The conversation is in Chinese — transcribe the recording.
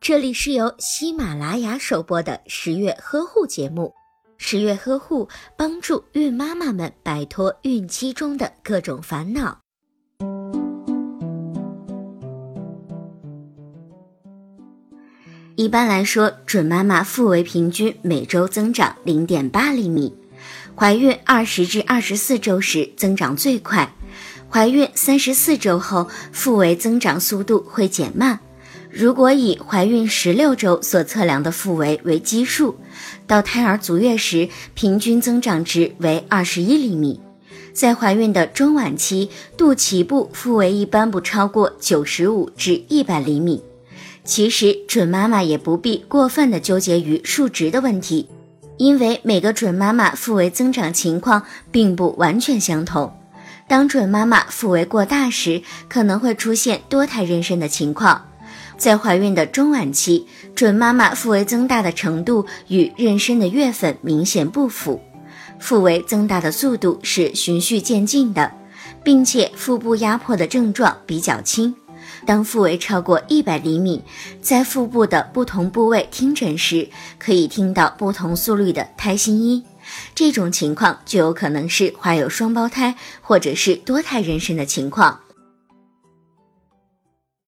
这里是由喜马拉雅首播的十月呵护节目。十月呵护帮助孕妈妈们摆脱孕期中的各种烦恼。一般来说，准妈妈腹围平均每周增长零点八厘米，怀孕二十至二十四周时增长最快，怀孕三十四周后腹围增长速度会减慢。如果以怀孕十六周所测量的腹围为基数，到胎儿足月时，平均增长值为二十一厘米。在怀孕的中晚期，肚脐部腹围一般不超过九十五至一百厘米。其实，准妈妈也不必过分的纠结于数值的问题，因为每个准妈妈腹围增长情况并不完全相同。当准妈妈腹围过大时，可能会出现多胎妊娠的情况。在怀孕的中晚期，准妈妈腹围增大的程度与妊娠的月份明显不符，腹围增大的速度是循序渐进的，并且腹部压迫的症状比较轻。当腹围超过一百厘米，在腹部的不同部位听诊时，可以听到不同速率的胎心音，这种情况就有可能是怀有双胞胎或者是多胎妊娠的情况。